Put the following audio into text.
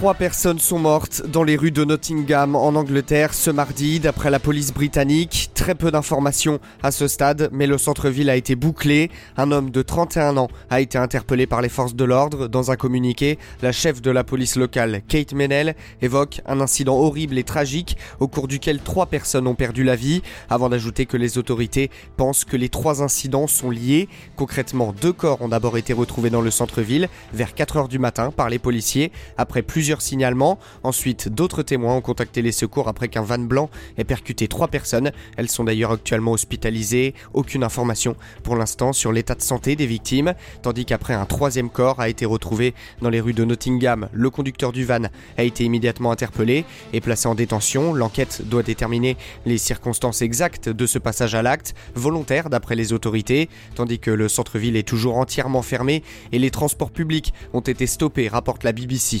Trois personnes sont mortes dans les rues de Nottingham en Angleterre ce mardi, d'après la police britannique. Très peu d'informations à ce stade, mais le centre-ville a été bouclé. Un homme de 31 ans a été interpellé par les forces de l'ordre. Dans un communiqué, la chef de la police locale, Kate Menel, évoque un incident horrible et tragique au cours duquel trois personnes ont perdu la vie, avant d'ajouter que les autorités pensent que les trois incidents sont liés. Concrètement, deux corps ont d'abord été retrouvés dans le centre-ville vers 4 heures du matin par les policiers après plusieurs signalements. Ensuite, d'autres témoins ont contacté les secours après qu'un van blanc ait percuté trois personnes. Elles sont d'ailleurs actuellement hospitalisées. Aucune information pour l'instant sur l'état de santé des victimes. Tandis qu'après un troisième corps a été retrouvé dans les rues de Nottingham, le conducteur du van a été immédiatement interpellé et placé en détention. L'enquête doit déterminer les circonstances exactes de ce passage à l'acte, volontaire d'après les autorités, tandis que le centre-ville est toujours entièrement fermé et les transports publics ont été stoppés, rapporte la BBC.